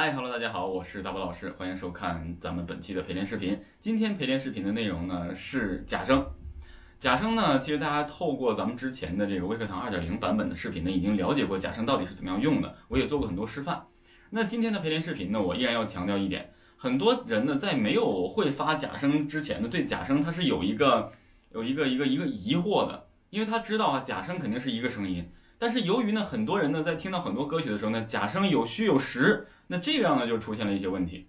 嗨，Hello，大家好，我是大宝老师，欢迎收看咱们本期的陪练视频。今天陪练视频的内容呢是假声。假声呢，其实大家透过咱们之前的这个微课堂二点零版本的视频呢，已经了解过假声到底是怎么样用的，我也做过很多示范。那今天的陪练视频呢，我依然要强调一点，很多人呢在没有会发假声之前呢，对假声它是有一个有一个一个一个疑惑的，因为他知道啊，假声肯定是一个声音。但是由于呢，很多人呢在听到很多歌曲的时候呢，假声有虚有实，那这样呢就出现了一些问题。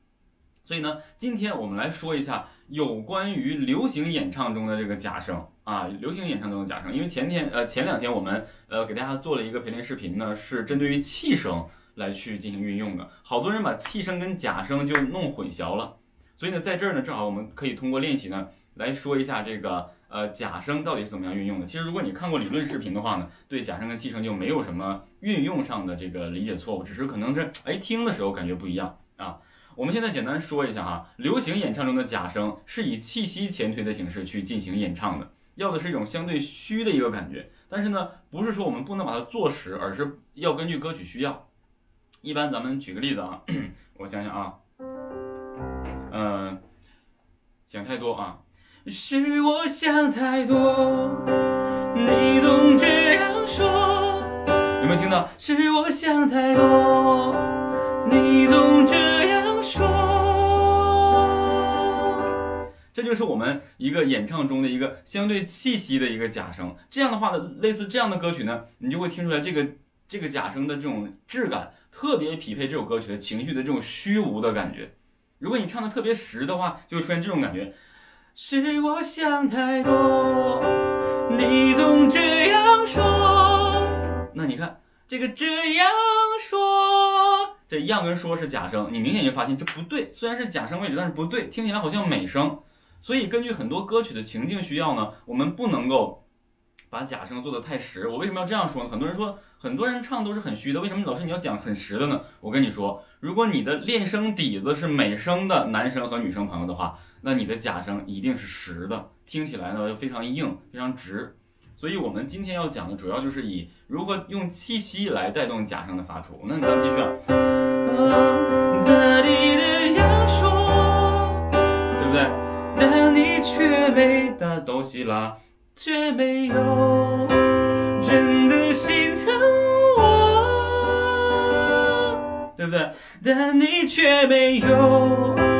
所以呢，今天我们来说一下有关于流行演唱中的这个假声啊，流行演唱中的假声。因为前天呃前两天我们呃给大家做了一个陪练视频呢，是针对于气声来去进行运用的。好多人把气声跟假声就弄混淆了。所以呢，在这儿呢，正好我们可以通过练习呢来说一下这个。呃，假声到底是怎么样运用的？其实，如果你看过理论视频的话呢，对假声跟气声就没有什么运用上的这个理解错误，只是可能这哎听的时候感觉不一样啊。我们现在简单说一下哈，流行演唱中的假声是以气息前推的形式去进行演唱的，要的是一种相对虚的一个感觉。但是呢，不是说我们不能把它做实，而是要根据歌曲需要。一般咱们举个例子啊，我想想啊，嗯，想太多啊。是我想太多，你总这样说。有没有听到？是我想太多，你总这样说。这就是我们一个演唱中的一个相对气息的一个假声。这样的话呢，类似这样的歌曲呢，你就会听出来这个这个假声的这种质感，特别匹配这首歌曲的情绪的这种虚无的感觉。如果你唱的特别实的话，就会出现这种感觉。是我想太多，你总这样说。那你看这个这样说，这样跟说是假声，你明显就发现这不对。虽然是假声位置，但是不对，听起来好像美声。所以根据很多歌曲的情境需要呢，我们不能够把假声做的太实。我为什么要这样说呢？很多人说，很多人唱都是很虚的，为什么老师你要讲很实的呢？我跟你说，如果你的练声底子是美声的男生和女生朋友的话。那你的假声一定是实的，听起来呢又非常硬，非常直。所以，我们今天要讲的主要就是以如何用气息来带动假声的发出。那咱们继续啊，对不对？但你却没大哆西拉，却没有真的心疼我，对不对？但你却没有。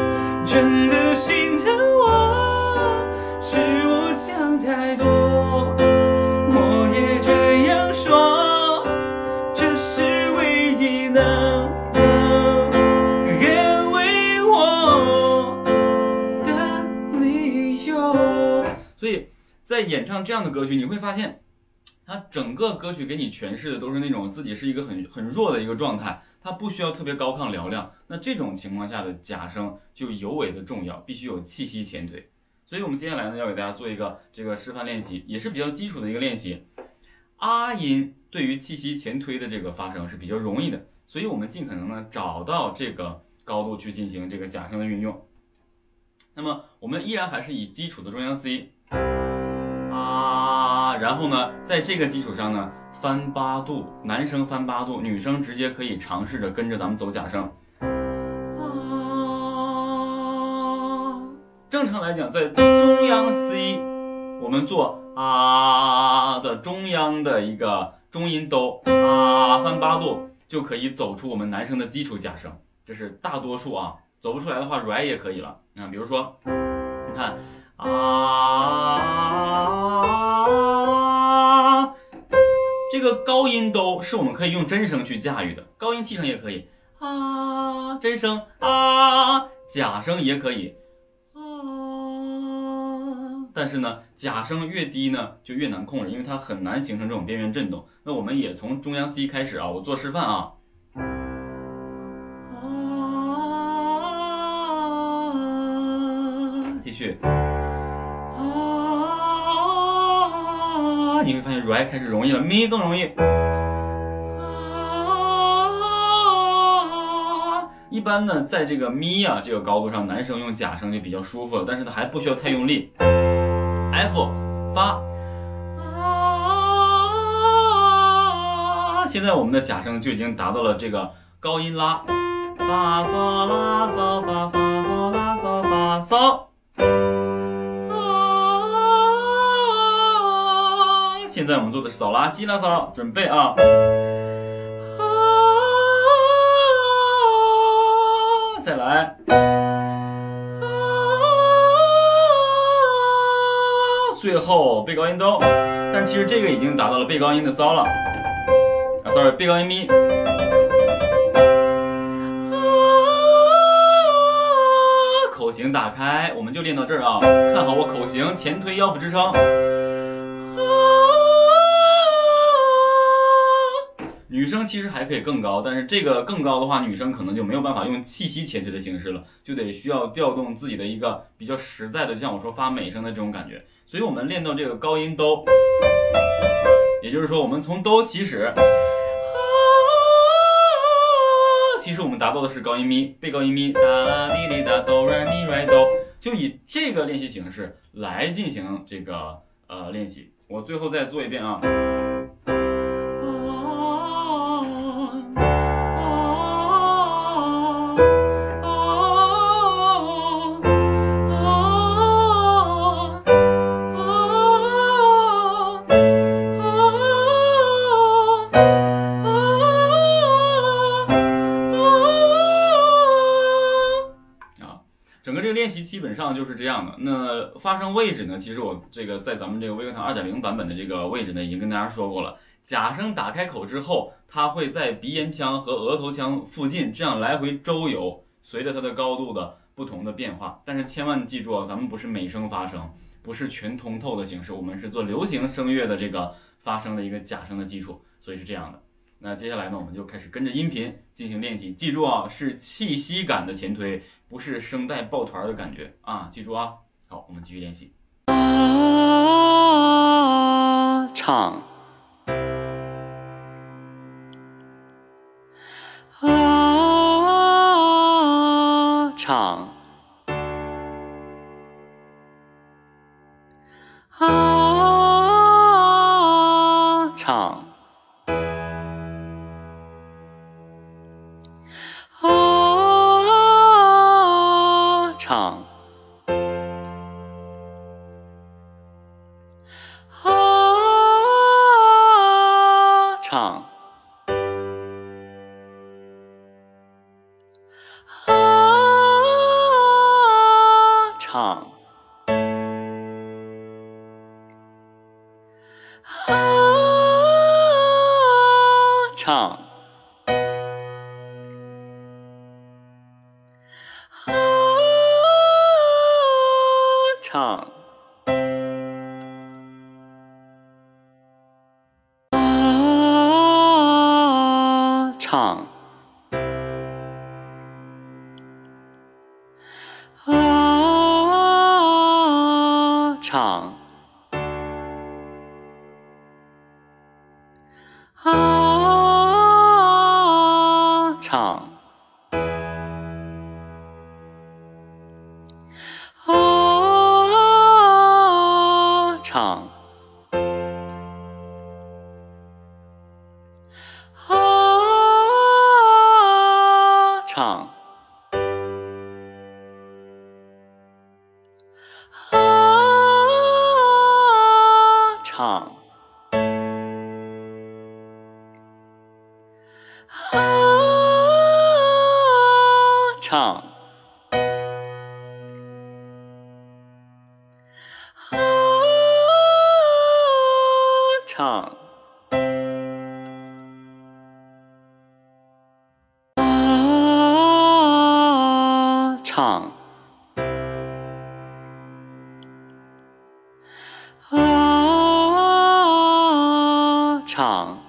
真的心疼我，是我想太多。我也这样说，这是唯一能安慰我的理由。所以在演唱这样的歌曲，你会发现，它整个歌曲给你诠释的都是那种自己是一个很很弱的一个状态。它不需要特别高亢嘹亮，那这种情况下的假声就尤为的重要，必须有气息前推。所以，我们接下来呢要给大家做一个这个示范练习，也是比较基础的一个练习。啊音对于气息前推的这个发声是比较容易的，所以我们尽可能呢找到这个高度去进行这个假声的运用。那么，我们依然还是以基础的中央 C 啊，然后呢，在这个基础上呢。翻八度，男生翻八度，女生直接可以尝试着跟着咱们走假声。啊，正常来讲，在中央 C，我们做啊的中央的一个中音哆啊翻八度，就可以走出我们男生的基础假声。这是大多数啊，走不出来的话，r 也可以了。那比如说，你看啊。这个高音都是我们可以用真声去驾驭的，高音气声也可以啊，真声啊，假声也可以啊。但是呢，假声越低呢，就越难控制，因为它很难形成这种边缘震动。那我们也从中央 C 开始啊，我做示范啊，继续。现 re 开始容易了，mi 更容易。一般呢，在这个 mi 啊这个高度上，男生用假声就比较舒服了，但是呢还不需要太用力。f 发，现在我们的假声就已经达到了这个高音拉，发嗦拉嗦发发嗦拉嗦发嗦。现在我们做的是嗦拉西拉嗦，准备啊。啊，再来。啊，最后背高音哆，但其实这个已经达到了背高音的骚了。啊，sorry，背高音咪。口型打开，我们就练到这儿啊！看好我口型，前推腰腹支撑。女生其实还可以更高，但是这个更高的话，女生可能就没有办法用气息前推的形式了，就得需要调动自己的一个比较实在的，像我说发美声的这种感觉。所以我们练到这个高音哆，也就是说我们从哆起始。其实我们达到的是高音咪，贝高音咪，哒啦滴哩哒哆来咪来哆，就以这个练习形式来进行这个呃练习。我最后再做一遍啊。就是这样的。那发声位置呢？其实我这个在咱们这个微课堂二点零版本的这个位置呢，已经跟大家说过了。假声打开口之后，它会在鼻咽腔和额头腔附近这样来回周游，随着它的高度的不同的变化。但是千万记住啊，咱们不是美声发声，不是全通透的形式，我们是做流行声乐的这个发声的一个假声的基础，所以是这样的。那接下来呢，我们就开始跟着音频进行练习。记住啊，是气息感的前推，不是声带抱团的感觉啊！记住啊。好，我们继续练习。啊，唱。啊，唱。唱。啊，唱。啊，唱。唱。唱。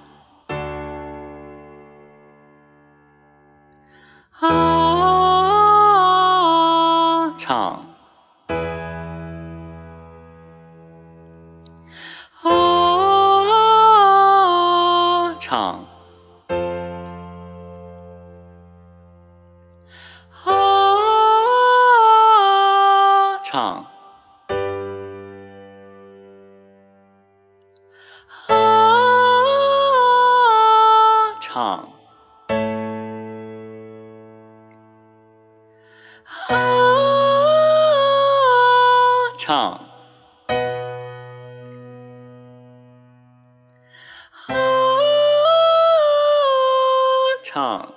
唱。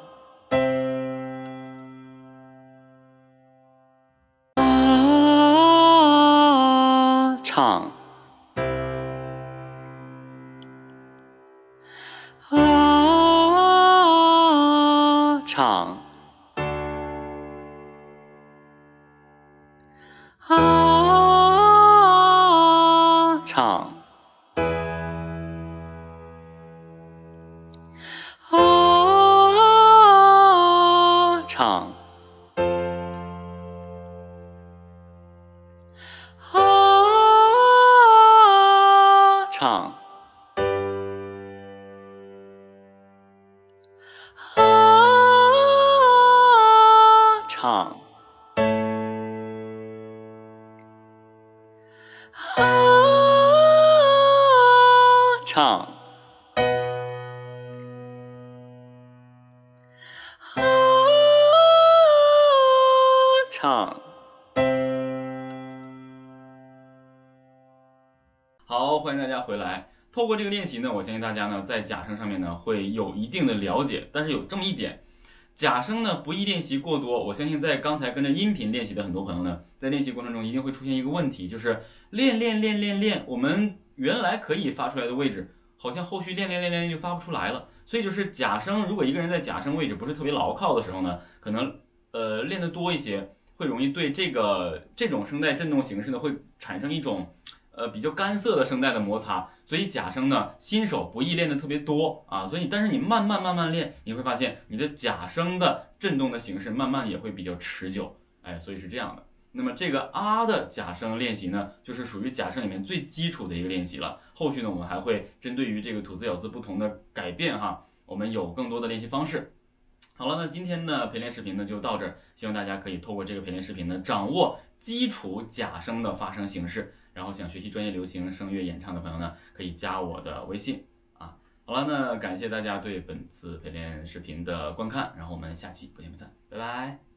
唱，啊，唱，啊。啊，唱。啊，唱。啊，唱。好，欢迎大家回来。透过这个练习呢，我相信大家呢在假声上面呢会有一定的了解，但是有这么一点，假声呢不宜练习过多。我相信在刚才跟着音频练习的很多朋友呢，在练习过程中一定会出现一个问题，就是练练练练练，我们原来可以发出来的位置，好像后续练练练练就发不出来了。所以就是假声，如果一个人在假声位置不是特别牢靠的时候呢，可能呃练得多一些，会容易对这个这种声带振动形式呢会产生一种。呃，比较干涩的声带的摩擦，所以假声呢，新手不易练的特别多啊。所以，但是你慢慢慢慢练，你会发现你的假声的振动的形式慢慢也会比较持久。哎，所以是这样的。那么这个啊的假声练习呢，就是属于假声里面最基础的一个练习了。后续呢，我们还会针对于这个吐字咬字不同的改变哈，我们有更多的练习方式。好了，那今天的陪练视频呢就到这儿，希望大家可以透过这个陪练视频呢，掌握基础假声的发声形式。然后想学习专业流行声乐演唱的朋友呢，可以加我的微信啊。好了，那感谢大家对本次陪练视频的观看，然后我们下期不见不散，拜拜。